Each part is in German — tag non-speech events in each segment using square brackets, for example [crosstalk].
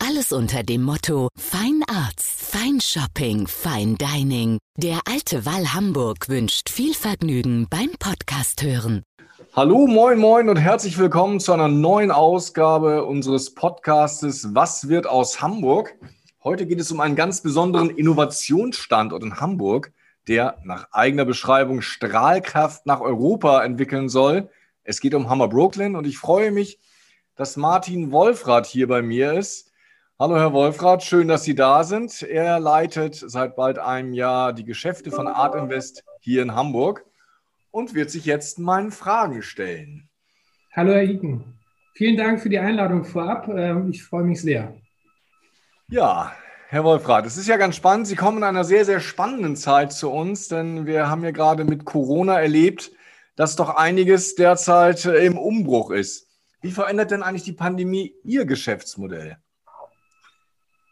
Alles unter dem Motto Fine Arts, Fine Shopping, Fine Dining. Der Alte Wall Hamburg wünscht viel Vergnügen beim Podcast hören. Hallo, moin, moin und herzlich willkommen zu einer neuen Ausgabe unseres Podcastes Was wird aus Hamburg? Heute geht es um einen ganz besonderen Innovationsstandort in Hamburg, der nach eigener Beschreibung Strahlkraft nach Europa entwickeln soll. Es geht um Hammer Brooklyn und ich freue mich, dass Martin Wolfrath hier bei mir ist. Hallo, Herr Wolfrath, schön, dass Sie da sind. Er leitet seit bald einem Jahr die Geschäfte von Art Invest hier in Hamburg und wird sich jetzt meinen Fragen stellen. Hallo, Herr Iken. Vielen Dank für die Einladung vorab. Ähm, ich freue mich sehr. Ja, Herr Wolfrath, es ist ja ganz spannend. Sie kommen in einer sehr, sehr spannenden Zeit zu uns, denn wir haben ja gerade mit Corona erlebt, dass doch einiges derzeit im Umbruch ist. Wie verändert denn eigentlich die Pandemie Ihr Geschäftsmodell?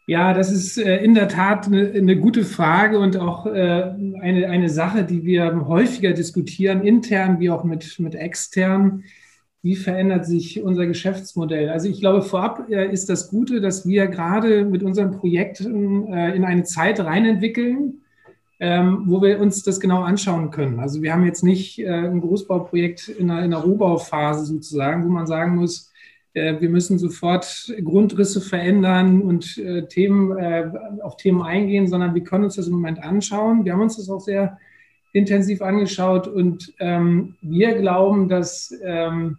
Ja, das ist äh, in der Tat eine, gute Frage und auch äh, eine, eine Sache, die wir häufiger diskutieren, intern wie auch mit, mit extern. Wie verändert sich unser Geschäftsmodell? Also ich glaube, vorab äh, ist das Gute, dass wir gerade mit unseren Projekten in eine Zeit reinentwickeln, ähm, wo wir uns das genau anschauen können. Also wir haben jetzt nicht ein Großbauprojekt in einer, in einer Rohbauphase sozusagen, wo man sagen muss, wir müssen sofort Grundrisse verändern und äh, Themen, äh, auf Themen eingehen, sondern wir können uns das im Moment anschauen. Wir haben uns das auch sehr intensiv angeschaut und ähm, wir glauben, dass ähm,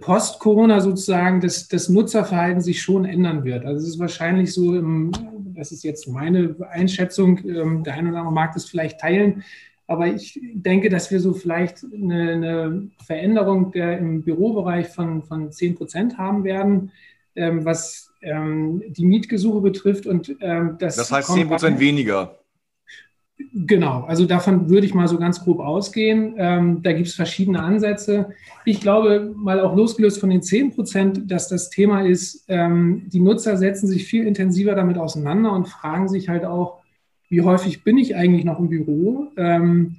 Post-Corona sozusagen das, das Nutzerverhalten sich schon ändern wird. Also es ist wahrscheinlich so, im, das ist jetzt meine Einschätzung, ähm, der eine oder andere mag das vielleicht teilen, aber ich denke, dass wir so vielleicht eine, eine Veränderung der, im Bürobereich von, von 10 Prozent haben werden, ähm, was ähm, die Mietgesuche betrifft. Und, ähm, das, das heißt 10 Prozent weniger. Genau, also davon würde ich mal so ganz grob ausgehen. Ähm, da gibt es verschiedene Ansätze. Ich glaube, mal auch losgelöst von den 10 Prozent, dass das Thema ist, ähm, die Nutzer setzen sich viel intensiver damit auseinander und fragen sich halt auch, wie häufig bin ich eigentlich noch im Büro? Ähm,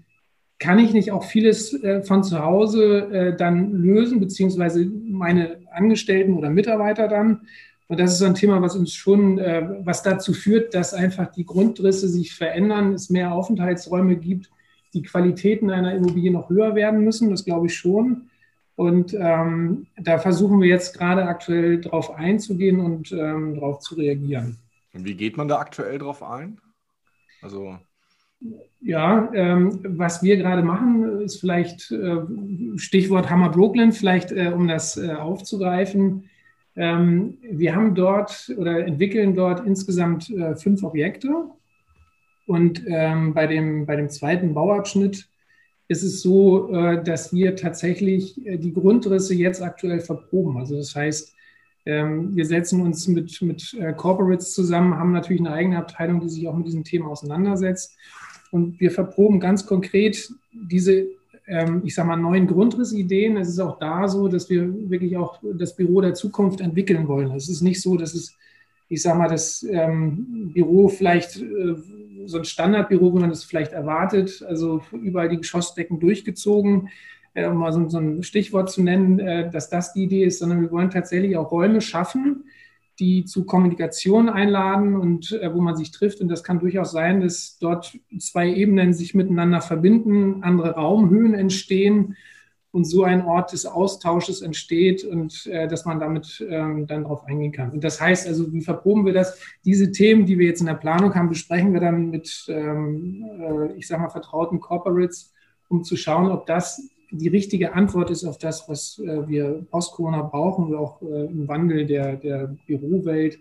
kann ich nicht auch vieles äh, von zu Hause äh, dann lösen, beziehungsweise meine Angestellten oder Mitarbeiter dann? Und das ist so ein Thema, was uns schon, äh, was dazu führt, dass einfach die Grundrisse sich verändern, es mehr Aufenthaltsräume gibt, die Qualitäten einer Immobilie noch höher werden müssen. Das glaube ich schon. Und ähm, da versuchen wir jetzt gerade aktuell drauf einzugehen und ähm, darauf zu reagieren. Und wie geht man da aktuell drauf ein? Also ja, ähm, was wir gerade machen, ist vielleicht äh, Stichwort Hammer Brooklyn, vielleicht äh, um das äh, aufzugreifen. Ähm, wir haben dort oder entwickeln dort insgesamt äh, fünf Objekte. Und ähm, bei, dem, bei dem zweiten Bauabschnitt ist es so, äh, dass wir tatsächlich äh, die Grundrisse jetzt aktuell verproben. Also das heißt, ähm, wir setzen uns mit, mit äh, Corporates zusammen, haben natürlich eine eigene Abteilung, die sich auch mit diesen Themen auseinandersetzt. Und wir verproben ganz konkret diese, ähm, ich sage mal, neuen Grundrissideen. Es ist auch da so, dass wir wirklich auch das Büro der Zukunft entwickeln wollen. Es ist nicht so, dass es, ich sage mal, das ähm, Büro vielleicht äh, so ein Standardbüro, wo man es vielleicht erwartet, also überall die Geschossdecken durchgezogen äh, um mal so, so, ein Stichwort zu nennen, äh, dass das die Idee ist, sondern wir wollen tatsächlich auch Räume schaffen, die zu Kommunikation einladen und äh, wo man sich trifft. Und das kann durchaus sein, dass dort zwei Ebenen sich miteinander verbinden, andere Raumhöhen entstehen und so ein Ort des Austausches entsteht und äh, dass man damit ähm, dann darauf eingehen kann. Und das heißt also, wie verproben wir das? Diese Themen, die wir jetzt in der Planung haben, besprechen wir dann mit, ähm, äh, ich sage mal, vertrauten Corporates, um zu schauen, ob das die richtige Antwort ist auf das, was äh, wir post-Corona brauchen und auch äh, im Wandel der, der Bürowelt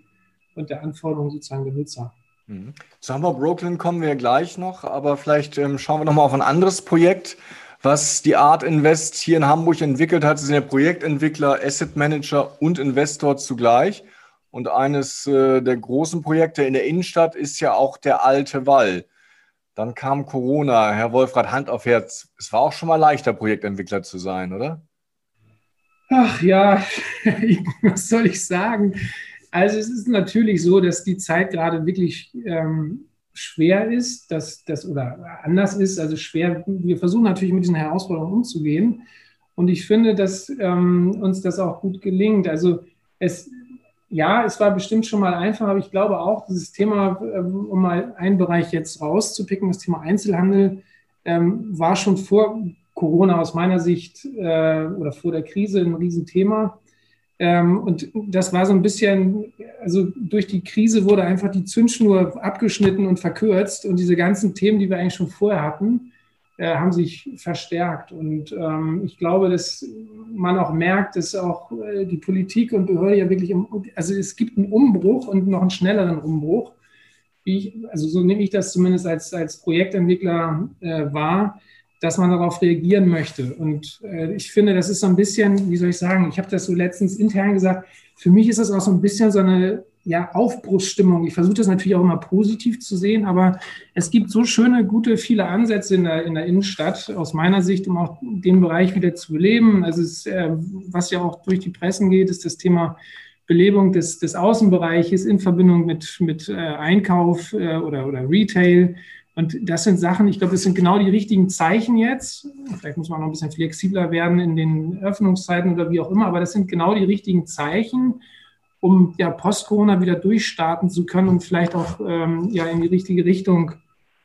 und der Anforderungen sozusagen der Nutzer. Mhm. Zu Hamburg Brooklyn kommen wir gleich noch, aber vielleicht ähm, schauen wir nochmal auf ein anderes Projekt, was die Art Invest hier in Hamburg entwickelt hat. Sie sind ja Projektentwickler, Asset Manager und Investor zugleich. Und eines äh, der großen Projekte in der Innenstadt ist ja auch der Alte Wall. Dann kam Corona. Herr Wolfrat, Hand auf Herz. Es war auch schon mal leichter, Projektentwickler zu sein, oder? Ach ja, [laughs] was soll ich sagen? Also es ist natürlich so, dass die Zeit gerade wirklich ähm, schwer ist, dass das oder anders ist. Also schwer. Wir versuchen natürlich mit diesen Herausforderungen umzugehen. Und ich finde, dass ähm, uns das auch gut gelingt. Also es, ja, es war bestimmt schon mal einfach, aber ich glaube auch, dieses Thema, ähm, um mal einen Bereich jetzt rauszupicken, das Thema Einzelhandel, ähm, war schon vor Corona aus meiner Sicht äh, oder vor der Krise ein Riesenthema. Ähm, und das war so ein bisschen, also durch die Krise wurde einfach die Zündschnur abgeschnitten und verkürzt und diese ganzen Themen, die wir eigentlich schon vorher hatten, äh, haben sich verstärkt. Und ähm, ich glaube, dass man auch merkt, dass auch äh, die Politik und Behörde ja wirklich, im, also es gibt einen Umbruch und noch einen schnelleren Umbruch. Ich, also so nehme ich das zumindest als, als Projektentwickler äh, wahr, dass man darauf reagieren möchte. Und äh, ich finde, das ist so ein bisschen, wie soll ich sagen, ich habe das so letztens intern gesagt, für mich ist das auch so ein bisschen so eine ja, Aufbruchsstimmung. Ich versuche das natürlich auch immer positiv zu sehen, aber es gibt so schöne, gute, viele Ansätze in der, in der Innenstadt, aus meiner Sicht, um auch den Bereich wieder zu beleben. Also es, äh, was ja auch durch die Pressen geht, ist das Thema Belebung des, des Außenbereiches in Verbindung mit, mit äh, Einkauf äh, oder, oder Retail. Und das sind Sachen, ich glaube, das sind genau die richtigen Zeichen jetzt. Vielleicht muss man noch ein bisschen flexibler werden in den Öffnungszeiten oder wie auch immer, aber das sind genau die richtigen Zeichen, um ja post-Corona wieder durchstarten zu können und vielleicht auch ähm, ja in die richtige Richtung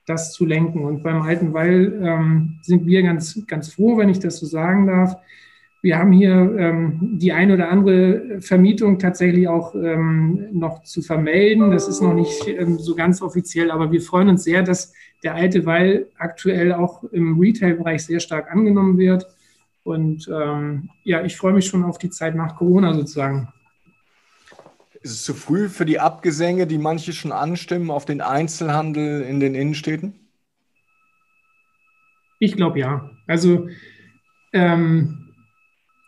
das zu lenken. Und beim Alten Weil ähm, sind wir ganz, ganz froh, wenn ich das so sagen darf, wir haben hier ähm, die ein oder andere Vermietung tatsächlich auch ähm, noch zu vermelden. Das ist noch nicht ähm, so ganz offiziell, aber wir freuen uns sehr, dass der alte Weil aktuell auch im Retail-Bereich sehr stark angenommen wird. Und ähm, ja, ich freue mich schon auf die Zeit nach Corona sozusagen. Ist es zu früh für die Abgesänge, die manche schon anstimmen auf den Einzelhandel in den Innenstädten? Ich glaube ja. Also ähm,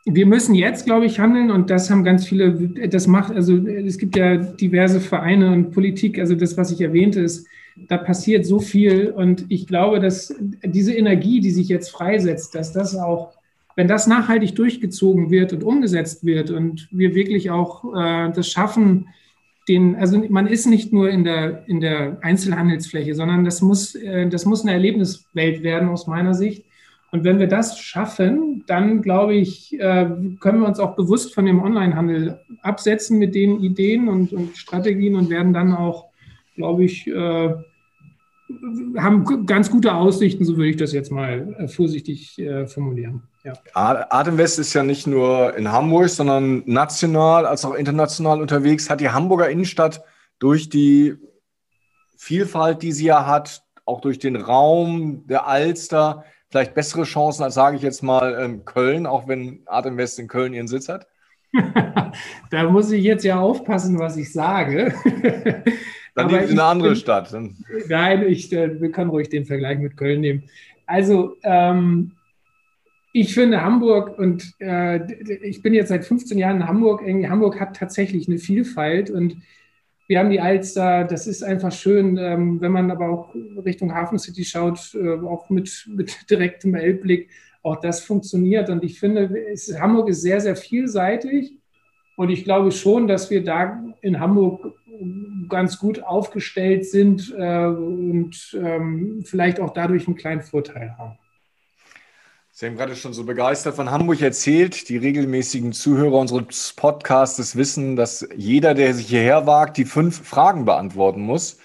wir müssen jetzt, glaube ich, handeln und das haben ganz viele, das macht, also es gibt ja diverse Vereine und Politik, also das, was ich erwähnte, ist, da passiert so viel und ich glaube, dass diese Energie, die sich jetzt freisetzt, dass das auch, wenn das nachhaltig durchgezogen wird und umgesetzt wird und wir wirklich auch äh, das schaffen, den, also man ist nicht nur in der, in der Einzelhandelsfläche, sondern das muss, äh, das muss eine Erlebniswelt werden aus meiner Sicht. Und wenn wir das schaffen, dann glaube ich, äh, können wir uns auch bewusst von dem Onlinehandel absetzen mit den Ideen und, und Strategien und werden dann auch, glaube ich, äh, haben ganz gute Aussichten, so würde ich das jetzt mal äh, vorsichtig formulieren. Ja. Atemwest ist ja nicht nur in Hamburg, sondern national als auch international unterwegs. Hat die Hamburger Innenstadt durch die Vielfalt, die sie ja hat, auch durch den Raum der Alster, vielleicht bessere Chancen als, sage ich jetzt mal, ähm, Köln, auch wenn Art Invest in Köln ihren Sitz hat? [laughs] da muss ich jetzt ja aufpassen, was ich sage. [laughs] Dann nehmt eine andere bin, Stadt. Nein, ich, äh, wir können ruhig den Vergleich mit Köln nehmen. Also, ähm, ich finde Hamburg und äh, ich bin jetzt seit 15 Jahren in Hamburg. Hamburg hat tatsächlich eine Vielfalt und wir haben die Alster, das ist einfach schön, ähm, wenn man aber auch Richtung Hafen City schaut, äh, auch mit, mit [laughs] direktem Elbblick, auch das funktioniert. Und ich finde, es, Hamburg ist sehr, sehr vielseitig. Und ich glaube schon, dass wir da in Hamburg ganz gut aufgestellt sind äh, und ähm, vielleicht auch dadurch einen kleinen Vorteil haben. Sie haben gerade schon so begeistert von Hamburg erzählt. Die regelmäßigen Zuhörer unseres Podcasts wissen, dass jeder, der sich hierher wagt, die fünf Fragen beantworten muss.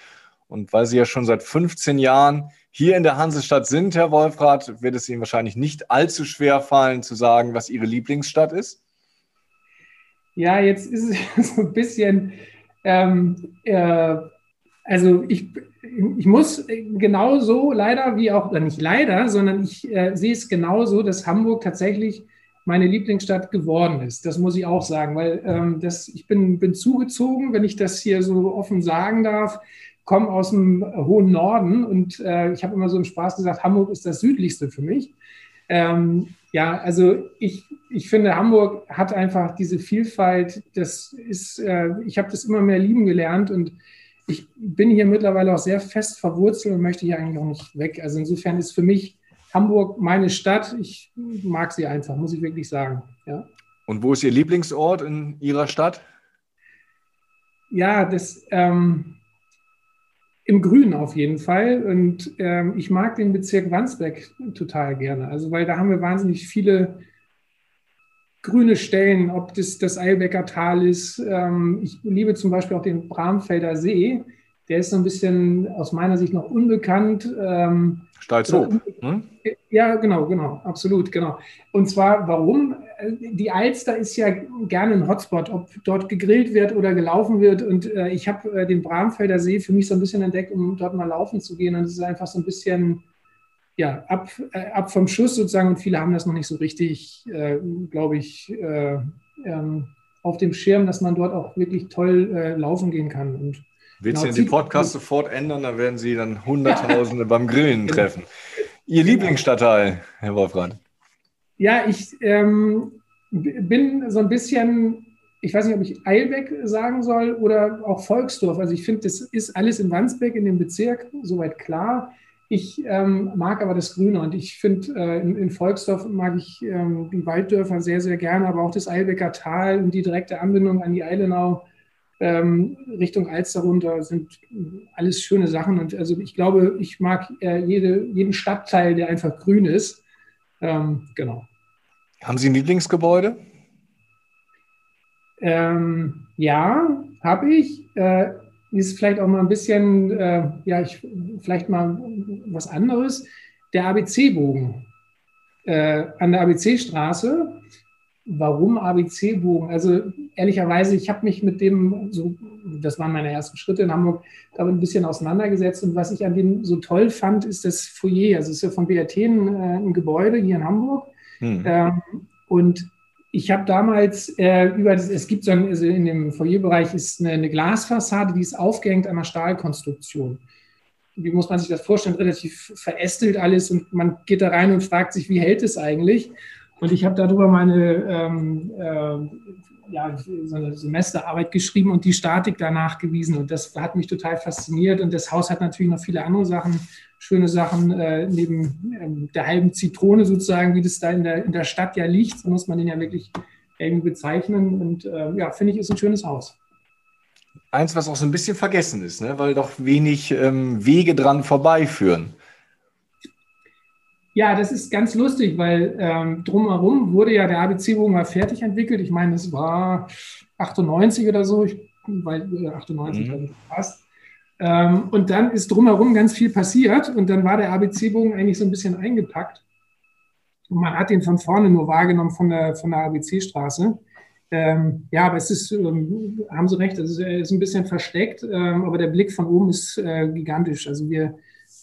Und weil Sie ja schon seit 15 Jahren hier in der Hansestadt sind, Herr Wolfrath, wird es Ihnen wahrscheinlich nicht allzu schwer fallen, zu sagen, was Ihre Lieblingsstadt ist. Ja, jetzt ist es [laughs] so ein bisschen, ähm, äh, also ich, ich muss genauso leider wie auch, oder nicht leider, sondern ich äh, sehe es genauso, dass Hamburg tatsächlich meine Lieblingsstadt geworden ist. Das muss ich auch sagen, weil ähm, das, ich bin, bin zugezogen, wenn ich das hier so offen sagen darf, komme aus dem hohen Norden und äh, ich habe immer so im Spaß gesagt, Hamburg ist das südlichste für mich. Ähm, ja, also ich, ich finde, Hamburg hat einfach diese Vielfalt. Das ist, äh, ich habe das immer mehr lieben gelernt und ich bin hier mittlerweile auch sehr fest verwurzelt und möchte hier eigentlich auch nicht weg. Also insofern ist für mich Hamburg meine Stadt. Ich mag sie einfach, muss ich wirklich sagen. Ja. Und wo ist Ihr Lieblingsort in Ihrer Stadt? Ja, das ähm, im Grünen auf jeden Fall. Und ähm, ich mag den Bezirk Wandsbek total gerne. Also, weil da haben wir wahnsinnig viele grüne Stellen, ob das das Eilbecker Tal ist. Ähm, ich liebe zum Beispiel auch den Bramfelder See. Der ist so ein bisschen aus meiner Sicht noch unbekannt. Ähm, Steilshoop. Hm? Ja, genau, genau, absolut, genau. Und zwar, warum? Die Alster ist ja gerne ein Hotspot, ob dort gegrillt wird oder gelaufen wird. Und äh, ich habe äh, den Bramfelder See für mich so ein bisschen entdeckt, um dort mal laufen zu gehen. Und es ist einfach so ein bisschen ja, ab, äh, ab vom Schuss sozusagen und viele haben das noch nicht so richtig, äh, glaube ich, äh, ähm, auf dem Schirm, dass man dort auch wirklich toll äh, laufen gehen kann. Und Willst genau, du den Podcast sofort ändern, dann werden Sie dann Hunderttausende beim Grillen [laughs] genau. treffen. Ihr genau. Lieblingsstadtteil, Herr Wolfram? Ja, ich ähm, bin so ein bisschen, ich weiß nicht, ob ich Eilbeck sagen soll oder auch Volksdorf. Also ich finde, das ist alles in Wandsbek, in dem Bezirk, soweit klar. Ich ähm, mag aber das Grüne und ich finde, äh, in, in, Volksdorf mag ich ähm, die Walddörfer sehr, sehr gerne, aber auch das Eilbecker Tal und die direkte Anbindung an die Eilenau ähm, Richtung Alster runter sind alles schöne Sachen. Und also ich glaube, ich mag äh, jede, jeden Stadtteil, der einfach grün ist. Ähm, genau. Haben Sie ein Lieblingsgebäude? Ähm, ja, habe ich. Äh, ist vielleicht auch mal ein bisschen, äh, ja, ich, vielleicht mal was anderes. Der ABC-Bogen äh, an der ABC-Straße. Warum ABC-Bogen? Also ehrlicherweise, ich habe mich mit dem, so, das waren meine ersten Schritte in Hamburg, damit ein bisschen auseinandergesetzt. Und was ich an dem so toll fand, ist das Foyer. Also es ist ja von BRT ein, äh, ein Gebäude hier in Hamburg. Hm. Ähm, und ich habe damals äh, über das, es gibt so ein, also in dem Foyerbereich ist eine, eine, Glasfassade, die ist aufgehängt an einer Stahlkonstruktion. Wie muss man sich das vorstellen? Relativ verästelt alles und man geht da rein und fragt sich, wie hält es eigentlich? Und ich habe darüber meine ähm, äh, ja, so eine Semesterarbeit geschrieben und die Statik danach gewiesen. Und das hat mich total fasziniert. Und das Haus hat natürlich noch viele andere Sachen schöne Sachen äh, neben ähm, der halben Zitrone sozusagen, wie das da in der, in der Stadt ja liegt. So muss man den ja wirklich irgendwie bezeichnen. Und äh, ja, finde ich, ist ein schönes Haus. Eins, was auch so ein bisschen vergessen ist, ne? weil doch wenig ähm, Wege dran vorbeiführen. Ja, das ist ganz lustig, weil ähm, drumherum wurde ja der ABC-Bogen mal fertig entwickelt. Ich meine, es war 98 oder so, ich, weil äh, 98 mhm. passt. Ähm, und dann ist drumherum ganz viel passiert und dann war der ABC-Bogen eigentlich so ein bisschen eingepackt. Und man hat ihn von vorne nur wahrgenommen von der, von der ABC-Straße. Ähm, ja, aber es ist, ähm, haben Sie recht, es ist, ist, ein bisschen versteckt, ähm, aber der Blick von oben ist äh, gigantisch. Also wir,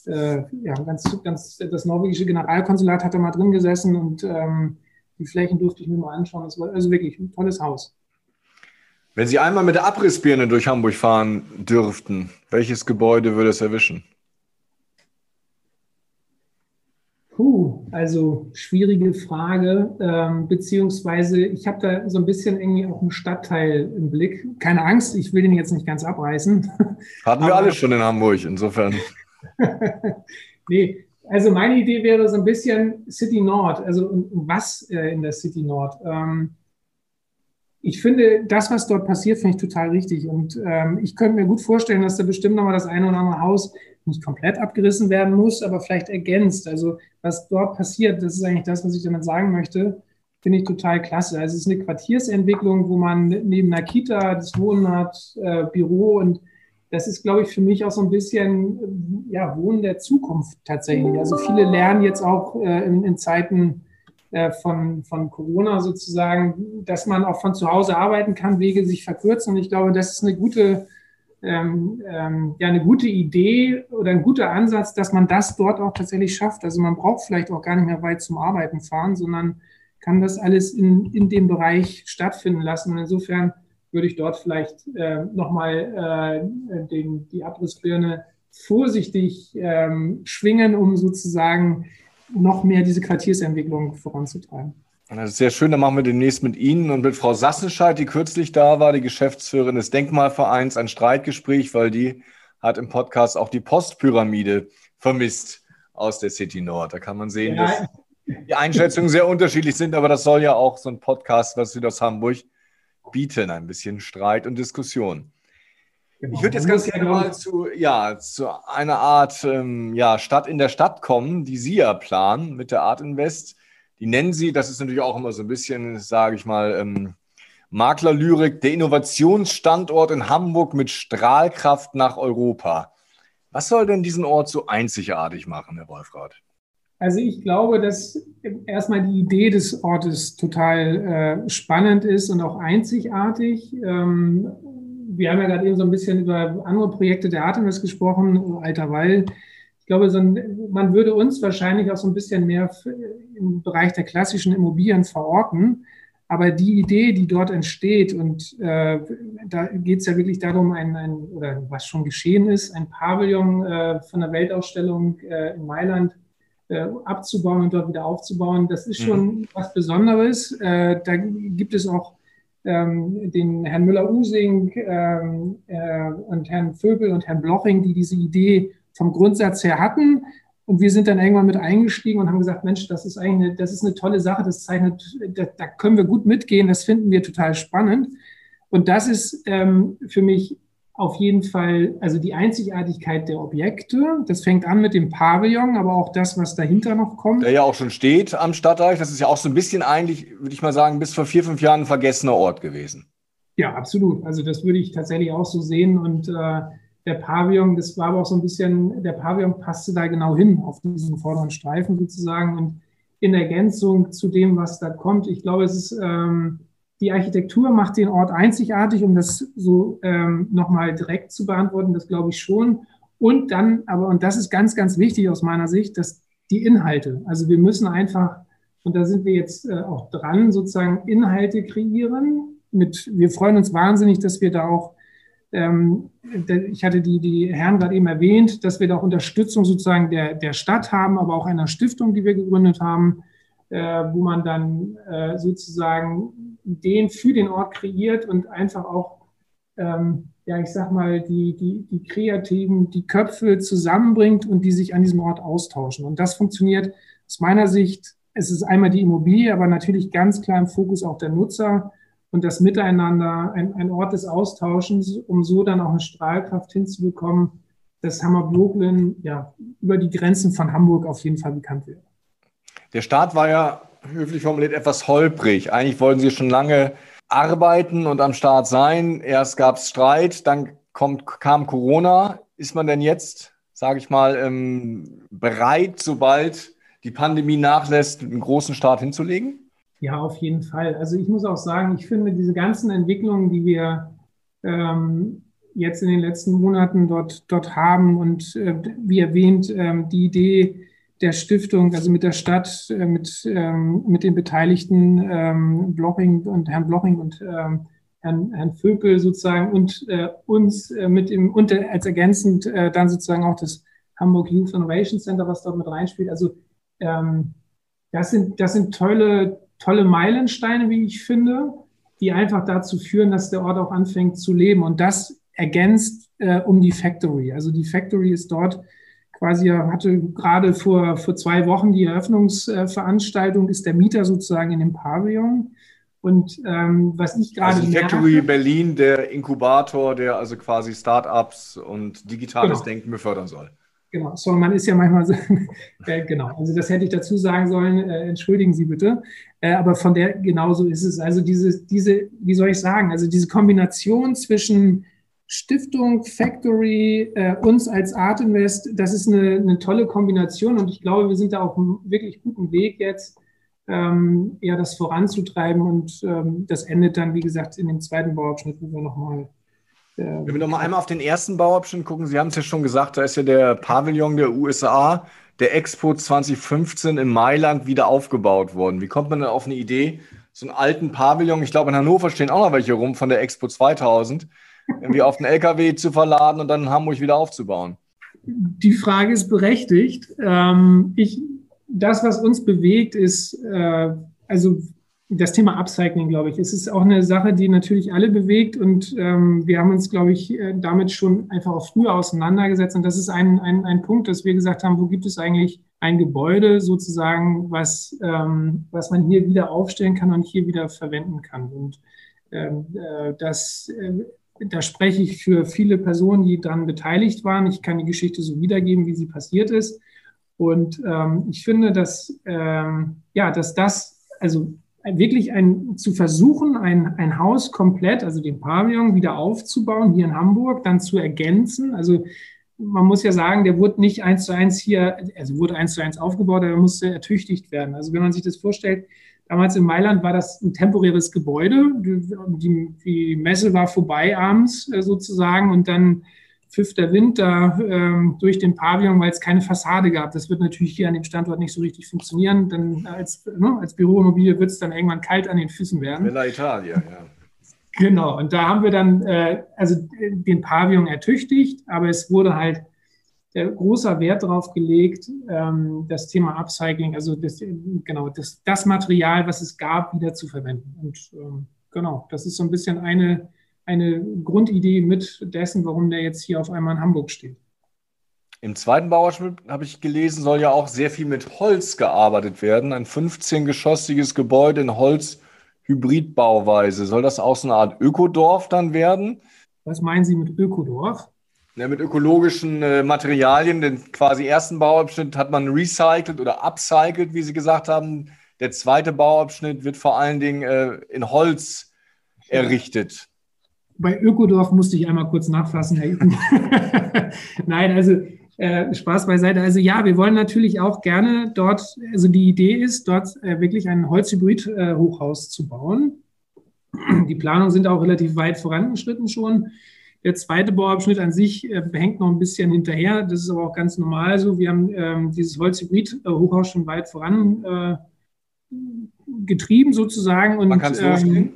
äh, ja, ganz, ganz, das norwegische Generalkonsulat hat da mal drin gesessen und ähm, die Flächen durfte ich mir mal anschauen. Das war also wirklich ein tolles Haus. Wenn Sie einmal mit der Abrissbirne durch Hamburg fahren dürften, welches Gebäude würde es erwischen? Puh, also schwierige Frage, ähm, beziehungsweise ich habe da so ein bisschen irgendwie auch einen Stadtteil im Blick. Keine Angst, ich will den jetzt nicht ganz abreißen. Hatten wir alle schon in Hamburg, insofern. [laughs] nee, also meine Idee wäre so ein bisschen City Nord, also was äh, in der City Nord. Ähm, ich finde, das, was dort passiert, finde ich total richtig. Und ähm, ich könnte mir gut vorstellen, dass da bestimmt nochmal das eine oder andere Haus nicht komplett abgerissen werden muss, aber vielleicht ergänzt. Also was dort passiert, das ist eigentlich das, was ich damit sagen möchte, finde ich total klasse. Also es ist eine Quartiersentwicklung, wo man neben einer Kita das Wohnen hat, äh, Büro und das ist, glaube ich, für mich auch so ein bisschen ja, Wohnen der Zukunft tatsächlich. Also viele lernen jetzt auch äh, in, in Zeiten äh, von, von Corona sozusagen, dass man auch von zu Hause arbeiten kann, Wege sich verkürzen. Und ich glaube, das ist eine gute, ähm, ähm, ja, eine gute Idee oder ein guter Ansatz, dass man das dort auch tatsächlich schafft. Also man braucht vielleicht auch gar nicht mehr weit zum Arbeiten fahren, sondern kann das alles in, in dem Bereich stattfinden lassen. Und insofern würde ich dort vielleicht äh, nochmal äh, die Abrissbirne vorsichtig ähm, schwingen, um sozusagen noch mehr diese Quartiersentwicklung voranzutreiben. Das ist sehr schön, dann machen wir demnächst mit Ihnen und mit Frau Sassenscheid, die kürzlich da war, die Geschäftsführerin des Denkmalvereins, ein Streitgespräch, weil die hat im Podcast auch die Postpyramide vermisst aus der City Nord. Da kann man sehen, ja. dass die Einschätzungen sehr unterschiedlich sind, aber das soll ja auch so ein Podcast, was wir aus Hamburg bieten, ein bisschen Streit und Diskussion. Genau. Ich würde jetzt ganz gerne mal zu, ja, zu einer Art ähm, ja, Stadt in der Stadt kommen, die Sie ja planen mit der Art Invest. Die nennen Sie, das ist natürlich auch immer so ein bisschen, sage ich mal, ähm, Maklerlyrik, der Innovationsstandort in Hamburg mit Strahlkraft nach Europa. Was soll denn diesen Ort so einzigartig machen, Herr Wolfrat? Also ich glaube, dass erstmal die Idee des Ortes total äh, spannend ist und auch einzigartig. Ähm, wir haben ja gerade eben so ein bisschen über andere Projekte der Artemis gesprochen, Alter Wall. Ich glaube, so ein, man würde uns wahrscheinlich auch so ein bisschen mehr im Bereich der klassischen Immobilien verorten. Aber die Idee, die dort entsteht, und äh, da geht es ja wirklich darum, ein, ein, oder was schon geschehen ist, ein Pavillon äh, von der Weltausstellung äh, in Mailand äh, abzubauen und dort wieder aufzubauen, das ist schon mhm. was Besonderes. Äh, da gibt es auch ähm, den Herrn Müller-Using ähm, äh, und Herrn Vögel und Herrn Bloching, die diese Idee vom Grundsatz her hatten. Und wir sind dann irgendwann mit eingestiegen und haben gesagt, Mensch, das ist eigentlich eine, das ist eine tolle Sache, das zeichnet, da, da können wir gut mitgehen, das finden wir total spannend. Und das ist ähm, für mich auf jeden Fall, also die Einzigartigkeit der Objekte. Das fängt an mit dem Pavillon, aber auch das, was dahinter noch kommt. Der ja auch schon steht am Stadtreich. Das ist ja auch so ein bisschen eigentlich, würde ich mal sagen, bis vor vier, fünf Jahren ein vergessener Ort gewesen. Ja, absolut. Also das würde ich tatsächlich auch so sehen. Und äh, der Pavillon, das war aber auch so ein bisschen, der Pavillon passte da genau hin auf diesen vorderen Streifen sozusagen. Und in Ergänzung zu dem, was da kommt, ich glaube, es ist ähm, die Architektur macht den Ort einzigartig, um das so ähm, nochmal direkt zu beantworten, das glaube ich schon. Und dann, aber, und das ist ganz, ganz wichtig aus meiner Sicht, dass die Inhalte, also wir müssen einfach, und da sind wir jetzt äh, auch dran, sozusagen Inhalte kreieren. Mit, wir freuen uns wahnsinnig, dass wir da auch, ähm, ich hatte die, die Herren gerade eben erwähnt, dass wir da auch Unterstützung sozusagen der, der Stadt haben, aber auch einer Stiftung, die wir gegründet haben, wo man dann äh, sozusagen Ideen für den Ort kreiert und einfach auch, ähm, ja, ich sag mal, die, die, die Kreativen, die Köpfe zusammenbringt und die sich an diesem Ort austauschen. Und das funktioniert aus meiner Sicht. Es ist einmal die Immobilie, aber natürlich ganz klar im Fokus auch der Nutzer und das Miteinander, ein, ein Ort des Austauschens, um so dann auch eine Strahlkraft hinzubekommen, dass Hammer-Brooklyn ja über die Grenzen von Hamburg auf jeden Fall bekannt wird. Der Start war ja höflich formuliert, etwas holprig. Eigentlich wollten sie schon lange arbeiten und am Start sein. Erst gab es Streit, dann kommt, kam Corona. Ist man denn jetzt, sage ich mal, ähm, bereit, sobald die Pandemie nachlässt, einen großen Start hinzulegen? Ja, auf jeden Fall. Also ich muss auch sagen, ich finde diese ganzen Entwicklungen, die wir ähm, jetzt in den letzten Monaten dort, dort haben und äh, wie erwähnt, ähm, die Idee, der Stiftung, also mit der Stadt, äh, mit, ähm, mit den Beteiligten, ähm, Bloching und Herrn Bloching und ähm, Herrn, Herrn Vökel sozusagen und äh, uns äh, mit dem, und als ergänzend äh, dann sozusagen auch das Hamburg Youth Innovation Center, was dort mit reinspielt. Also ähm, das sind, das sind tolle, tolle Meilensteine, wie ich finde, die einfach dazu führen, dass der Ort auch anfängt zu leben. Und das ergänzt äh, um die Factory. Also die Factory ist dort quasi hatte gerade vor, vor zwei Wochen die Eröffnungsveranstaltung, ist der Mieter sozusagen in dem Pavillon. Und ähm, was ich gerade. Also Factory merke, Berlin, der Inkubator, der also quasi Startups und digitales genau. Denken befördern soll. Genau, so man ist ja manchmal so, [laughs] äh, genau, also das hätte ich dazu sagen sollen, äh, entschuldigen Sie bitte, äh, aber von der genauso ist es. Also diese, diese, wie soll ich sagen, also diese Kombination zwischen Stiftung, Factory, äh, uns als Art Invest, das ist eine, eine, tolle Kombination und ich glaube, wir sind da auf einem wirklich guten Weg jetzt, ähm, ja, das voranzutreiben und ähm, das endet dann, wie gesagt, in dem zweiten Bauabschnitt, wo wir nochmal. Äh, Wenn wir nochmal einmal auf den ersten Bauabschnitt gucken, Sie haben es ja schon gesagt, da ist ja der Pavillon der USA, der Expo 2015 in Mailand wieder aufgebaut worden. Wie kommt man denn auf eine Idee, so einen alten Pavillon, ich glaube in Hannover stehen auch noch welche rum von der Expo 2000, irgendwie auf den LKW zu verladen und dann Hamburg wieder aufzubauen? Die Frage ist berechtigt. Ähm, ich, das, was uns bewegt, ist, äh, also das Thema Upcycling, glaube ich, es ist auch eine Sache, die natürlich alle bewegt und ähm, wir haben uns, glaube ich, äh, damit schon einfach auch früher auseinandergesetzt und das ist ein, ein, ein Punkt, dass wir gesagt haben, wo gibt es eigentlich ein Gebäude sozusagen, was, ähm, was man hier wieder aufstellen kann und hier wieder verwenden kann und ähm, äh, das äh, da spreche ich für viele Personen, die daran beteiligt waren. Ich kann die Geschichte so wiedergeben, wie sie passiert ist. Und ähm, ich finde, dass, ähm, ja, dass das, also wirklich ein, zu versuchen, ein, ein Haus komplett, also den Pavillon wieder aufzubauen hier in Hamburg, dann zu ergänzen. Also man muss ja sagen, der wurde nicht eins zu eins hier, also wurde eins zu eins aufgebaut, aber musste ertüchtigt werden. Also wenn man sich das vorstellt, damals in Mailand war das ein temporäres Gebäude. Die, die Messe war vorbei abends äh, sozusagen und dann pfiff der Wind da ähm, durch den Pavillon, weil es keine Fassade gab. Das wird natürlich hier an dem Standort nicht so richtig funktionieren. Dann als, ne, als Büroimmobilie wird es dann irgendwann kalt an den Füßen werden. Bella Italia, ja. Genau, und da haben wir dann äh, also den Pavillon ertüchtigt, aber es wurde halt äh, großer Wert darauf gelegt, ähm, das Thema Upcycling, also das, genau, das, das Material, was es gab, wieder zu verwenden. Und ähm, genau, das ist so ein bisschen eine eine Grundidee mit dessen, warum der jetzt hier auf einmal in Hamburg steht. Im zweiten Bauabschnitt habe ich gelesen, soll ja auch sehr viel mit Holz gearbeitet werden. Ein 15-geschossiges Gebäude in Holz-Hybridbauweise. Soll das auch so eine Art Ökodorf dann werden? Was meinen Sie mit Ökodorf? Ja, mit ökologischen äh, Materialien. Den quasi ersten Bauabschnitt hat man recycelt oder upcycelt, wie Sie gesagt haben. Der zweite Bauabschnitt wird vor allen Dingen äh, in Holz errichtet bei Ökodorf musste ich einmal kurz nachfassen. [laughs] Nein, also äh, Spaß beiseite. Also ja, wir wollen natürlich auch gerne dort, also die Idee ist, dort äh, wirklich ein Holzhybrid-Hochhaus äh, zu bauen. Die Planungen sind auch relativ weit vorangeschritten schon. Der zweite Bauabschnitt an sich äh, hängt noch ein bisschen hinterher. Das ist aber auch ganz normal so. Wir haben ähm, dieses Holzhybrid-Hochhaus schon weit voran äh, getrieben sozusagen. Und, Man kann es ähm,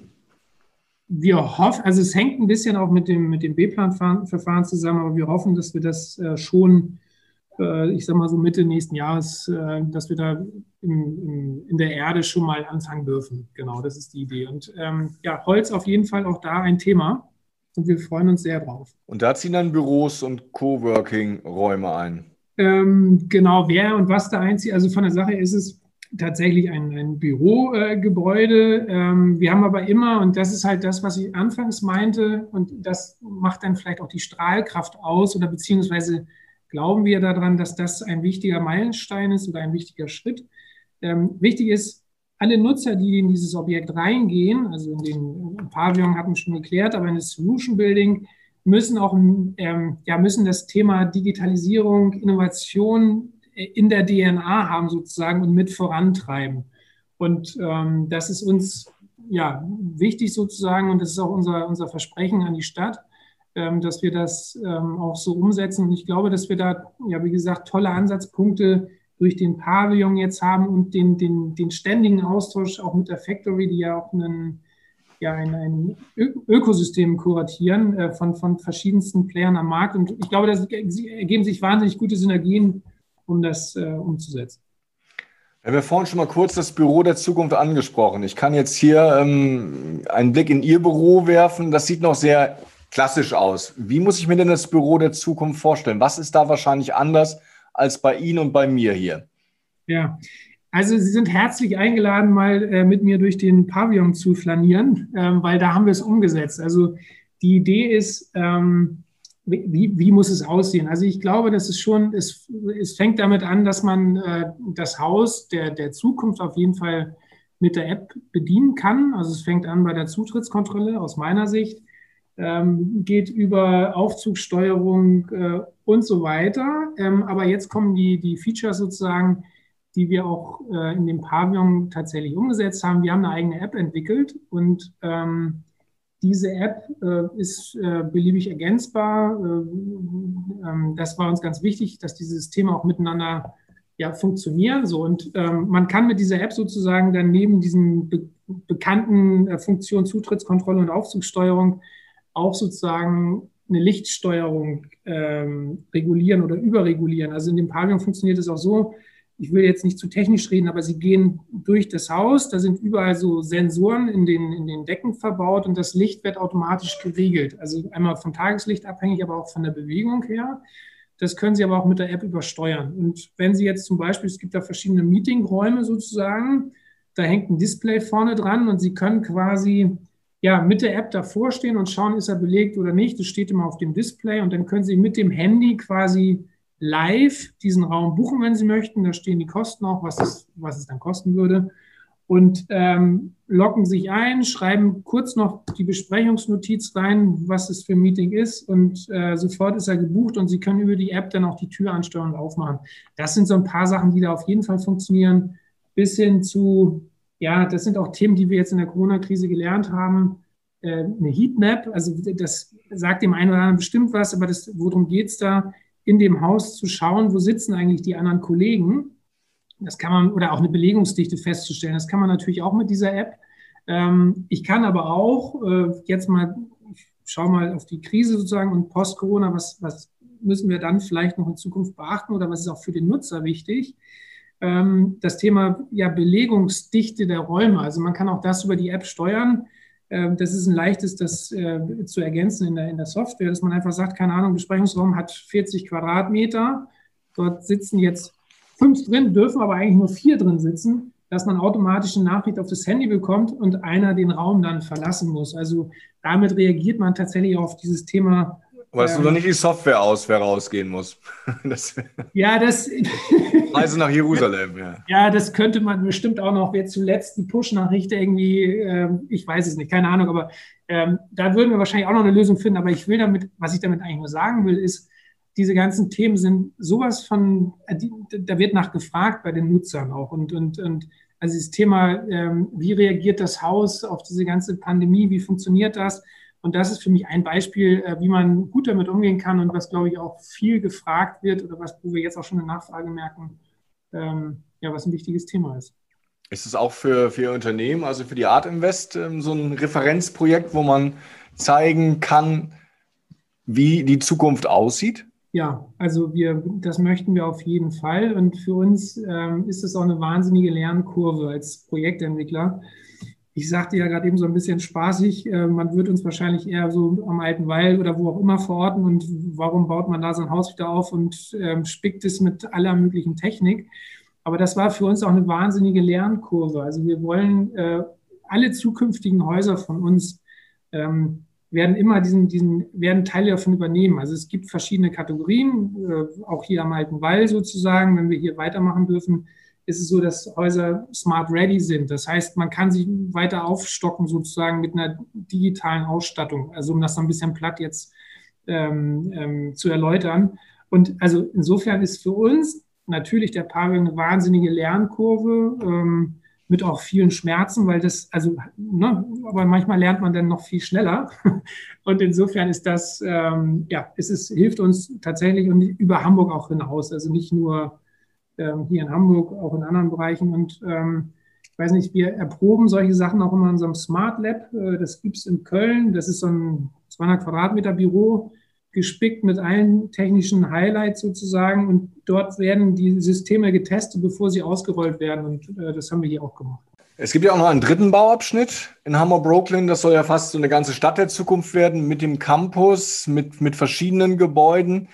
wir hoffen, also es hängt ein bisschen auch mit dem, mit dem B-Plan-Verfahren zusammen, aber wir hoffen, dass wir das äh, schon, äh, ich sag mal so Mitte nächsten Jahres, äh, dass wir da in, in, in, der Erde schon mal anfangen dürfen. Genau, das ist die Idee. Und ähm, ja, Holz auf jeden Fall auch da ein Thema und wir freuen uns sehr drauf. Und da ziehen dann Büros und Coworking-Räume ein. Ähm, genau, wer und was da einzieht. Also von der Sache ist es, tatsächlich ein, ein Bürogebäude. Ähm, wir haben aber immer, und das ist halt das, was ich anfangs meinte, und das macht dann vielleicht auch die Strahlkraft aus, oder beziehungsweise glauben wir daran, dass das ein wichtiger Meilenstein ist oder ein wichtiger Schritt. Ähm, wichtig ist, alle Nutzer, die in dieses Objekt reingehen, also in den Pavillon hatten wir schon geklärt, aber in das Solution Building, müssen auch ähm, ja, müssen das Thema Digitalisierung, Innovation in der DNA haben sozusagen und mit vorantreiben. Und ähm, das ist uns ja wichtig sozusagen und das ist auch unser, unser Versprechen an die Stadt, ähm, dass wir das ähm, auch so umsetzen. Und ich glaube, dass wir da, ja, wie gesagt, tolle Ansatzpunkte durch den Pavillon jetzt haben und den, den, den ständigen Austausch auch mit der Factory, die ja auch einen, ja, ein, ein Ökosystem kuratieren äh, von, von verschiedensten Playern am Markt. Und ich glaube, da ergeben sich wahnsinnig gute Synergien um das äh, umzusetzen. Wir haben ja vorhin schon mal kurz das Büro der Zukunft angesprochen. Ich kann jetzt hier ähm, einen Blick in Ihr Büro werfen. Das sieht noch sehr klassisch aus. Wie muss ich mir denn das Büro der Zukunft vorstellen? Was ist da wahrscheinlich anders als bei Ihnen und bei mir hier? Ja, also Sie sind herzlich eingeladen, mal äh, mit mir durch den Pavillon zu flanieren, ähm, weil da haben wir es umgesetzt. Also die Idee ist, ähm, wie, wie muss es aussehen? Also ich glaube, das ist schon, es, es fängt damit an, dass man äh, das Haus der, der Zukunft auf jeden Fall mit der App bedienen kann. Also es fängt an bei der Zutrittskontrolle aus meiner Sicht, ähm, geht über Aufzugssteuerung äh, und so weiter. Ähm, aber jetzt kommen die, die Features sozusagen, die wir auch äh, in dem Pavillon tatsächlich umgesetzt haben. Wir haben eine eigene App entwickelt und ähm, diese App äh, ist äh, beliebig ergänzbar. Äh, ähm, das war uns ganz wichtig, dass diese Systeme auch miteinander ja, funktionieren. So. Und ähm, man kann mit dieser App sozusagen dann neben diesen be bekannten äh, Funktionen Zutrittskontrolle und Aufzugssteuerung auch sozusagen eine Lichtsteuerung ähm, regulieren oder überregulieren. Also in dem Pavillon funktioniert es auch so, ich will jetzt nicht zu technisch reden, aber sie gehen durch das Haus. Da sind überall so Sensoren in den, in den Decken verbaut und das Licht wird automatisch geregelt. Also einmal vom Tageslicht abhängig, aber auch von der Bewegung her. Das können Sie aber auch mit der App übersteuern. Und wenn Sie jetzt zum Beispiel, es gibt da verschiedene Meetingräume sozusagen, da hängt ein Display vorne dran und Sie können quasi ja, mit der App davor stehen und schauen, ist er belegt oder nicht. Das steht immer auf dem Display und dann können Sie mit dem Handy quasi live diesen Raum buchen, wenn Sie möchten. Da stehen die Kosten auch, was es, was es dann kosten würde. Und ähm, locken sich ein, schreiben kurz noch die Besprechungsnotiz rein, was es für ein Meeting ist und äh, sofort ist er gebucht und Sie können über die App dann auch die Tür ansteuern und aufmachen. Das sind so ein paar Sachen, die da auf jeden Fall funktionieren, bis hin zu ja, das sind auch Themen, die wir jetzt in der Corona-Krise gelernt haben. Äh, eine Heatmap, also das sagt dem einen oder anderen bestimmt was, aber das, worum geht es da? In dem Haus zu schauen, wo sitzen eigentlich die anderen Kollegen. Das kann man, oder auch eine Belegungsdichte festzustellen. Das kann man natürlich auch mit dieser App. Ähm, ich kann aber auch äh, jetzt mal, ich schaue mal auf die Krise sozusagen und Post-Corona, was, was müssen wir dann vielleicht noch in Zukunft beachten oder was ist auch für den Nutzer wichtig? Ähm, das Thema ja, Belegungsdichte der Räume. Also man kann auch das über die App steuern. Ähm, das ist ein leichtes, das äh, zu ergänzen in der, in der Software, dass man einfach sagt, keine Ahnung, Besprechungsraum hat 40 Quadratmeter. Dort sitzen jetzt fünf drin, dürfen aber eigentlich nur vier drin sitzen, dass man automatisch eine Nachricht auf das Handy bekommt und einer den Raum dann verlassen muss. Also damit reagiert man tatsächlich auf dieses Thema Weißt ähm, du noch nicht die Software aus, wer rausgehen muss? [laughs] Das, ja, das. [laughs] Reise nach Jerusalem, ja. Ja, das könnte man bestimmt auch noch. Wer zuletzt die Push-Nachricht irgendwie, äh, ich weiß es nicht, keine Ahnung, aber ähm, da würden wir wahrscheinlich auch noch eine Lösung finden. Aber ich will damit, was ich damit eigentlich nur sagen will, ist, diese ganzen Themen sind sowas von, äh, da wird nach gefragt bei den Nutzern auch. Und, und, und also dieses Thema, ähm, wie reagiert das Haus auf diese ganze Pandemie, wie funktioniert das? Und das ist für mich ein Beispiel, äh, wie man gut damit umgehen kann und was, glaube ich, auch viel gefragt wird oder was, wo wir jetzt auch schon eine Nachfrage merken, ähm, ja, was ein wichtiges Thema ist. Ist es auch für, für Ihr Unternehmen, also für die Art Invest, ähm, so ein Referenzprojekt, wo man zeigen kann, wie die Zukunft aussieht? Ja, also wir, das möchten wir auf jeden Fall. Und für uns ähm, ist es auch eine wahnsinnige Lernkurve als Projektentwickler ich sagte ja gerade eben so ein bisschen spaßig, äh, man wird uns wahrscheinlich eher so am alten Weil oder wo auch immer verorten und warum baut man da sein Haus wieder auf und ähm, spickt es mit aller möglichen Technik. Aber das war für uns auch eine wahnsinnige Lernkurve. Also wir wollen äh, alle zukünftigen Häuser von uns ähm, werden immer diesen, diesen, werden Teile davon übernehmen. Also es gibt verschiedene Kategorien, äh, auch hier am alten Wall sozusagen, wenn wir hier weitermachen dürfen ist es so, dass Häuser smart ready sind. Das heißt, man kann sich weiter aufstocken sozusagen mit einer digitalen Ausstattung. Also um das so ein bisschen platt jetzt ähm, ähm, zu erläutern. Und also insofern ist für uns natürlich der Pavillon eine wahnsinnige Lernkurve ähm, mit auch vielen Schmerzen, weil das, also, ne, aber manchmal lernt man dann noch viel schneller. [laughs] Und insofern ist das, ähm, ja, es ist, hilft uns tatsächlich und über Hamburg auch hinaus. Also nicht nur ähm, hier in Hamburg, auch in anderen Bereichen. Und ähm, ich weiß nicht, wir erproben solche Sachen auch immer in unserem Smart Lab. Äh, das gibt es in Köln. Das ist so ein 200 Quadratmeter Büro, gespickt mit allen technischen Highlights sozusagen. Und dort werden die Systeme getestet, bevor sie ausgerollt werden. Und äh, das haben wir hier auch gemacht. Es gibt ja auch noch einen dritten Bauabschnitt in Hamburg-Brooklyn. Das soll ja fast so eine ganze Stadt der Zukunft werden mit dem Campus, mit, mit verschiedenen Gebäuden.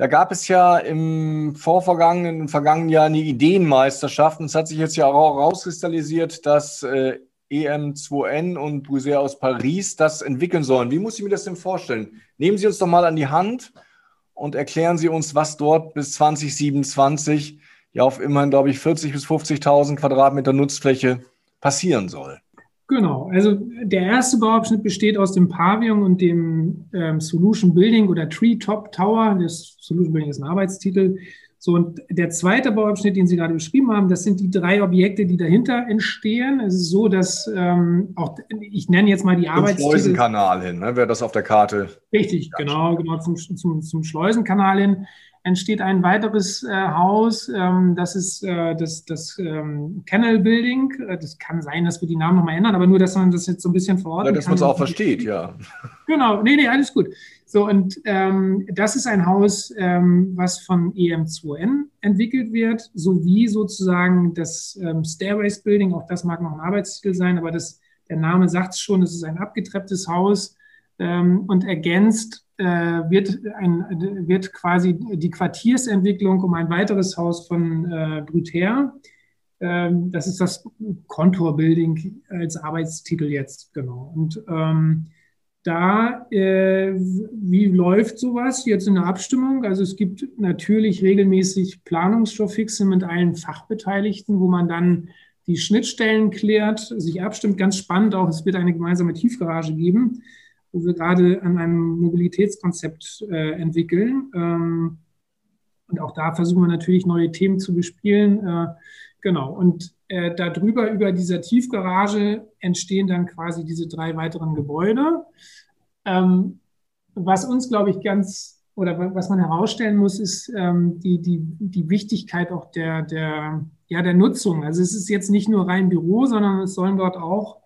Da gab es ja im vorvergangenen, im vergangenen Jahr eine Ideenmeisterschaft und es hat sich jetzt ja auch rauskristallisiert, dass äh, EM2N und Brüssel aus Paris das entwickeln sollen. Wie muss ich mir das denn vorstellen? Nehmen Sie uns doch mal an die Hand und erklären Sie uns, was dort bis 2027 ja auf immerhin, glaube ich, 40.000 bis 50.000 Quadratmeter Nutzfläche passieren soll. Genau, also der erste Bauabschnitt besteht aus dem Pavillon und dem ähm, Solution Building oder Treetop Tower. Das Solution Building ist ein Arbeitstitel. So, und der zweite Bauabschnitt, den Sie gerade beschrieben haben, das sind die drei Objekte, die dahinter entstehen. Es ist so, dass ähm, auch, ich nenne jetzt mal die Arbeitstitel. Zum Schleusenkanal hin, ne? wäre das auf der Karte. Richtig, genau, genau, zum, zum, zum Schleusenkanal hin entsteht ein weiteres äh, Haus, ähm, das ist äh, das, das ähm, Kennel Building. Äh, das kann sein, dass wir die Namen nochmal ändern, aber nur, dass man das jetzt so ein bisschen verorten ja, dass man es auch versteht, ja. [laughs] Genau, nee, nee, alles gut. So, und ähm, das ist ein Haus, ähm, was von EM2N entwickelt wird, sowie sozusagen das ähm, Stairways Building, auch das mag noch ein Arbeitstitel sein, aber das, der Name sagt es schon, es ist ein abgetrepptes Haus ähm, und ergänzt äh, wird, ein, wird quasi die Quartiersentwicklung um ein weiteres Haus von äh, Brüter. Ähm, das ist das Contour Building als Arbeitstitel jetzt, genau. Und ähm, da, äh, wie läuft sowas jetzt in der Abstimmung? Also es gibt natürlich regelmäßig Planungsstofffixe mit allen Fachbeteiligten, wo man dann die Schnittstellen klärt, sich abstimmt. Ganz spannend auch, es wird eine gemeinsame Tiefgarage geben, wo wir gerade an einem Mobilitätskonzept äh, entwickeln. Ähm, und auch da versuchen wir natürlich neue Themen zu bespielen. Äh, genau. Und äh, darüber, über dieser Tiefgarage, entstehen dann quasi diese drei weiteren Gebäude. Ähm, was uns, glaube ich, ganz oder was man herausstellen muss, ist ähm, die, die, die Wichtigkeit auch der, der, ja, der Nutzung. Also es ist jetzt nicht nur rein Büro, sondern es sollen dort auch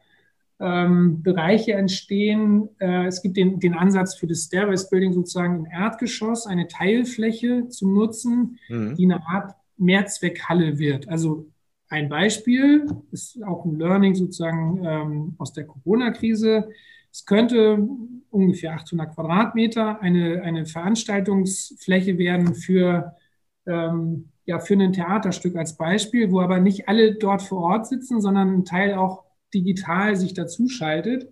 ähm, Bereiche entstehen. Äh, es gibt den, den Ansatz für das Stairways Building sozusagen im Erdgeschoss, eine Teilfläche zu nutzen, mhm. die eine Art Mehrzweckhalle wird. Also ein Beispiel ist auch ein Learning sozusagen ähm, aus der Corona-Krise. Es könnte ungefähr 800 Quadratmeter eine, eine Veranstaltungsfläche werden für, ähm, ja, für ein Theaterstück als Beispiel, wo aber nicht alle dort vor Ort sitzen, sondern ein Teil auch digital sich dazuschaltet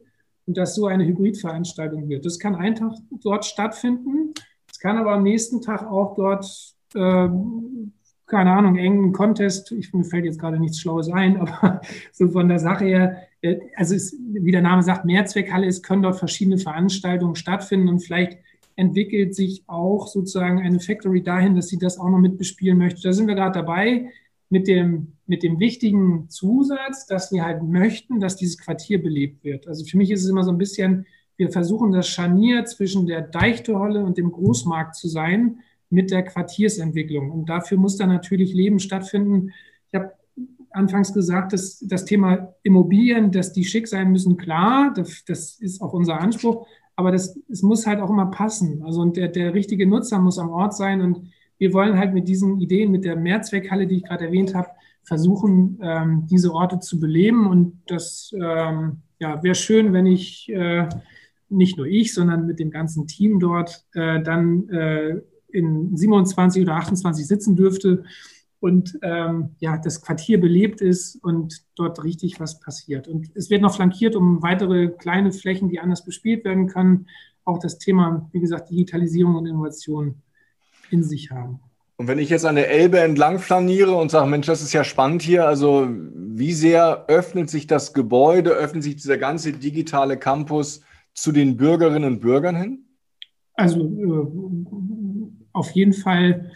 und dass so eine Hybridveranstaltung wird. Das kann einen Tag dort stattfinden. Es kann aber am nächsten Tag auch dort ähm, keine Ahnung, engen Contest, ich, mir fällt jetzt gerade nichts Schlaues ein, [laughs] aber so von der Sache her, äh, also es, wie der Name sagt, Mehrzweckhalle ist, können dort verschiedene Veranstaltungen stattfinden und vielleicht entwickelt sich auch sozusagen eine Factory dahin, dass sie das auch noch mit bespielen möchte. Da sind wir gerade dabei mit dem, mit dem wichtigen Zusatz, dass wir halt möchten, dass dieses Quartier belebt wird. Also für mich ist es immer so ein bisschen, wir versuchen das Scharnier zwischen der Deichtorhalle und dem Großmarkt zu sein mit der Quartiersentwicklung. Und dafür muss dann natürlich Leben stattfinden. Ich habe anfangs gesagt, dass das Thema Immobilien, dass die schick sein müssen, klar, das, das ist auch unser Anspruch, aber das, es muss halt auch immer passen. Also und der, der richtige Nutzer muss am Ort sein und wir wollen halt mit diesen Ideen, mit der Mehrzweckhalle, die ich gerade erwähnt habe, versuchen, ähm, diese Orte zu beleben und das ähm, ja, wäre schön, wenn ich äh, nicht nur ich, sondern mit dem ganzen Team dort äh, dann äh, in 27 oder 28 sitzen dürfte und ähm, ja, das Quartier belebt ist und dort richtig was passiert. Und es wird noch flankiert um weitere kleine Flächen, die anders bespielt werden können. Auch das Thema, wie gesagt, Digitalisierung und Innovation in sich haben. Und wenn ich jetzt an der Elbe entlang flaniere und sage, Mensch, das ist ja spannend hier, also wie sehr öffnet sich das Gebäude, öffnet sich dieser ganze digitale Campus zu den Bürgerinnen und Bürgern hin? Also äh, auf jeden Fall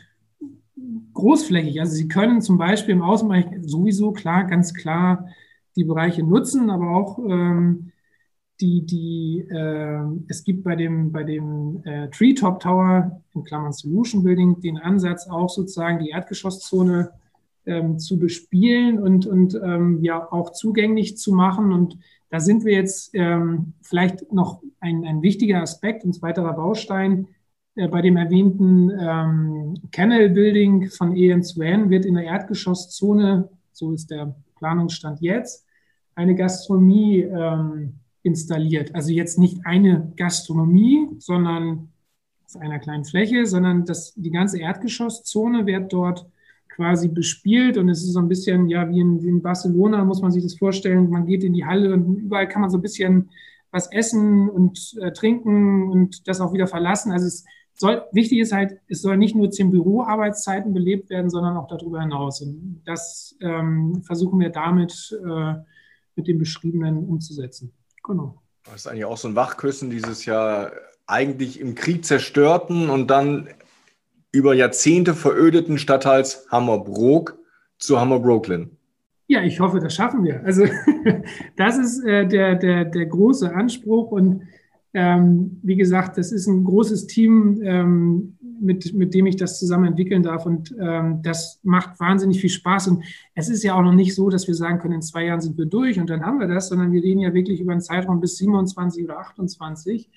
großflächig. Also Sie können zum Beispiel im Außenbereich sowieso klar, ganz klar die Bereiche nutzen, aber auch ähm, die, die äh, es gibt bei dem, bei dem äh, Treetop Tower, in Klammern Solution Building, den Ansatz auch sozusagen die Erdgeschosszone ähm, zu bespielen und, und ähm, ja auch zugänglich zu machen. Und da sind wir jetzt ähm, vielleicht noch ein, ein wichtiger Aspekt, ein weiterer Baustein, äh, bei dem erwähnten ähm, Canal Building von EN2N wird in der Erdgeschosszone, so ist der Planungsstand jetzt, eine Gastronomie ähm, installiert. Also jetzt nicht eine Gastronomie, sondern auf einer kleinen Fläche, sondern das, die ganze Erdgeschosszone wird dort quasi bespielt und es ist so ein bisschen, ja, wie in, wie in Barcelona muss man sich das vorstellen. Man geht in die Halle und überall kann man so ein bisschen was essen und äh, trinken und das auch wieder verlassen. Also es soll, wichtig ist halt, es soll nicht nur zehn Büroarbeitszeiten belebt werden, sondern auch darüber hinaus. Und das ähm, versuchen wir damit äh, mit dem Beschriebenen umzusetzen. Genau. Das ist eigentlich auch so ein Wachküssen dieses Jahr eigentlich im Krieg zerstörten und dann über Jahrzehnte verödeten Stadtteils Hammerbrook zu Hammerbrookland. Ja, ich hoffe, das schaffen wir. Also [laughs] das ist äh, der, der, der große Anspruch und ähm, wie gesagt, das ist ein großes Team, ähm, mit, mit dem ich das zusammen entwickeln darf. Und ähm, das macht wahnsinnig viel Spaß. Und es ist ja auch noch nicht so, dass wir sagen können, in zwei Jahren sind wir durch und dann haben wir das, sondern wir reden ja wirklich über einen Zeitraum bis 27 oder 28.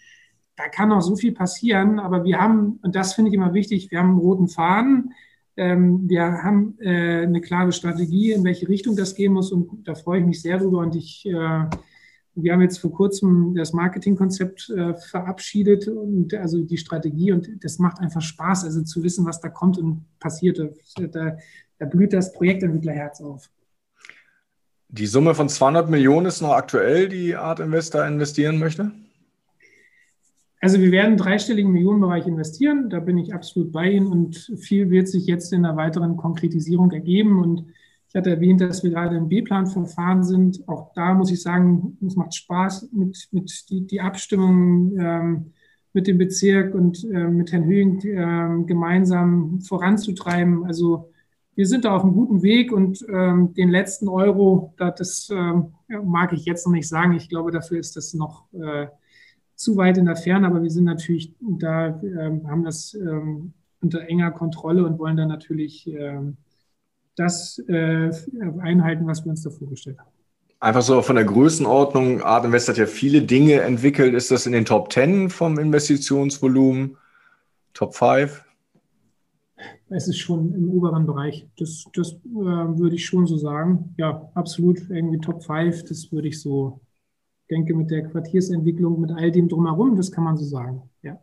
Da kann noch so viel passieren, aber wir haben, und das finde ich immer wichtig, wir haben einen roten Faden. Ähm, wir haben äh, eine klare Strategie, in welche Richtung das gehen muss und da freue ich mich sehr drüber und ich äh, wir haben jetzt vor kurzem das Marketingkonzept äh, verabschiedet und also die Strategie und das macht einfach Spaß, also zu wissen, was da kommt und passiert. Da, da blüht das Projektentwicklerherz auf. Die Summe von 200 Millionen ist noch aktuell, die Art Investor investieren möchte? Also wir werden dreistelligen Millionenbereich investieren, da bin ich absolut bei Ihnen und viel wird sich jetzt in der weiteren Konkretisierung ergeben und ich hatte erwähnt, dass wir gerade im B-Plan-Verfahren sind. Auch da muss ich sagen, es macht Spaß mit, mit die, die Abstimmung ähm, mit dem Bezirk und äh, mit Herrn Höhing äh, gemeinsam voranzutreiben. Also wir sind da auf einem guten Weg und ähm, den letzten Euro, das äh, mag ich jetzt noch nicht sagen. Ich glaube, dafür ist das noch äh, zu weit in der Ferne, aber wir sind natürlich da, ähm, haben das ähm, unter enger Kontrolle und wollen da natürlich ähm, das äh, einhalten, was wir uns da vorgestellt haben. Einfach so von der Größenordnung, Art Invest hat ja viele Dinge entwickelt. Ist das in den Top 10 vom Investitionsvolumen? Top 5? Es ist schon im oberen Bereich. Das, das äh, würde ich schon so sagen. Ja, absolut irgendwie Top 5. Das würde ich so, denke, mit der Quartiersentwicklung, mit all dem drumherum, das kann man so sagen. Ja.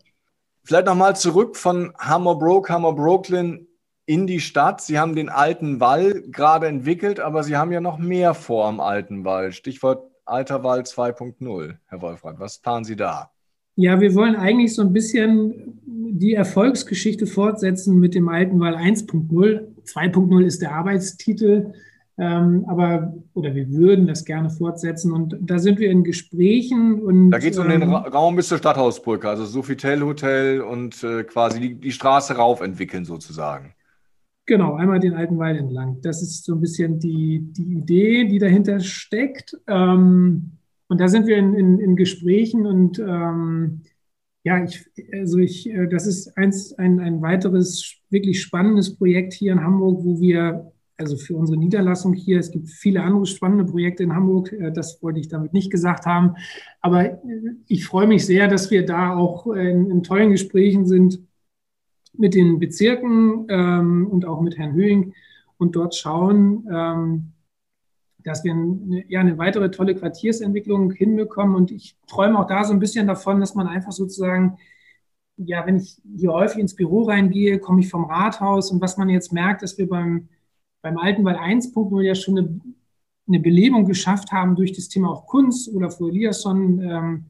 Vielleicht nochmal zurück von Hammer Broke, Hammer Brooklyn in die Stadt. Sie haben den alten Wall gerade entwickelt, aber Sie haben ja noch mehr vor am alten Wall. Stichwort Alter Wall 2.0, Herr Wolfram. Was planen Sie da? Ja, wir wollen eigentlich so ein bisschen die Erfolgsgeschichte fortsetzen mit dem alten Wall 1.0. 2.0 ist der Arbeitstitel, ähm, aber oder wir würden das gerne fortsetzen und da sind wir in Gesprächen und da geht es um den ähm, Ra Raum bis zur Stadthausbrücke, also Sofitel Hotel und äh, quasi die, die Straße rauf entwickeln sozusagen. Genau, einmal den alten Wald entlang. Das ist so ein bisschen die, die Idee, die dahinter steckt. Ähm, und da sind wir in, in, in Gesprächen und ähm, ja, ich, also ich, äh, das ist eins, ein, ein weiteres wirklich spannendes Projekt hier in Hamburg, wo wir, also für unsere Niederlassung hier, es gibt viele andere spannende Projekte in Hamburg, äh, das wollte ich damit nicht gesagt haben, aber äh, ich freue mich sehr, dass wir da auch in, in tollen Gesprächen sind mit den Bezirken ähm, und auch mit Herrn Höhing und dort schauen, ähm, dass wir eine, ja, eine weitere tolle Quartiersentwicklung hinbekommen. Und ich träume auch da so ein bisschen davon, dass man einfach sozusagen, ja, wenn ich hier häufig ins Büro reingehe, komme ich vom Rathaus und was man jetzt merkt, dass wir beim, beim alten Wall 1.0 ja schon eine, eine Belebung geschafft haben durch das Thema auch Kunst oder vor Eliasson ähm,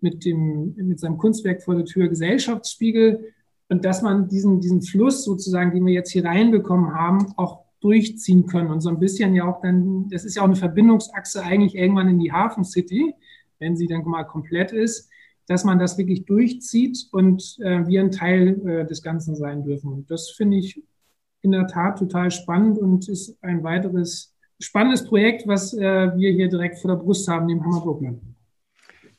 mit, dem, mit seinem Kunstwerk vor der Tür Gesellschaftsspiegel und dass man diesen, diesen Fluss sozusagen, den wir jetzt hier reinbekommen haben, auch durchziehen können und so ein bisschen ja auch dann, das ist ja auch eine Verbindungsachse eigentlich irgendwann in die Hafen City, wenn sie dann mal komplett ist, dass man das wirklich durchzieht und äh, wir ein Teil äh, des Ganzen sein dürfen. Und das finde ich in der Tat total spannend und ist ein weiteres spannendes Projekt, was äh, wir hier direkt vor der Brust haben, dem Hammer Brooklyn.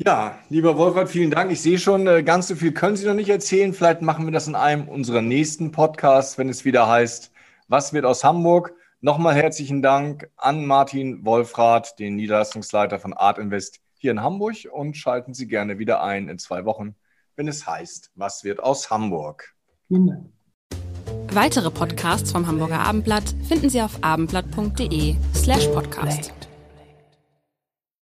Ja, lieber Wolfgang, vielen Dank. Ich sehe schon, äh, ganz so viel können Sie noch nicht erzählen. Vielleicht machen wir das in einem unserer nächsten Podcasts, wenn es wieder heißt, was wird aus Hamburg? Nochmal herzlichen Dank an Martin Wolfrath, den Niederlassungsleiter von Art Invest hier in Hamburg und schalten Sie gerne wieder ein in zwei Wochen, wenn es heißt, was wird aus Hamburg? Vielen Dank. Weitere Podcasts vom Hamburger Abendblatt finden Sie auf abendblatt.de slash podcast.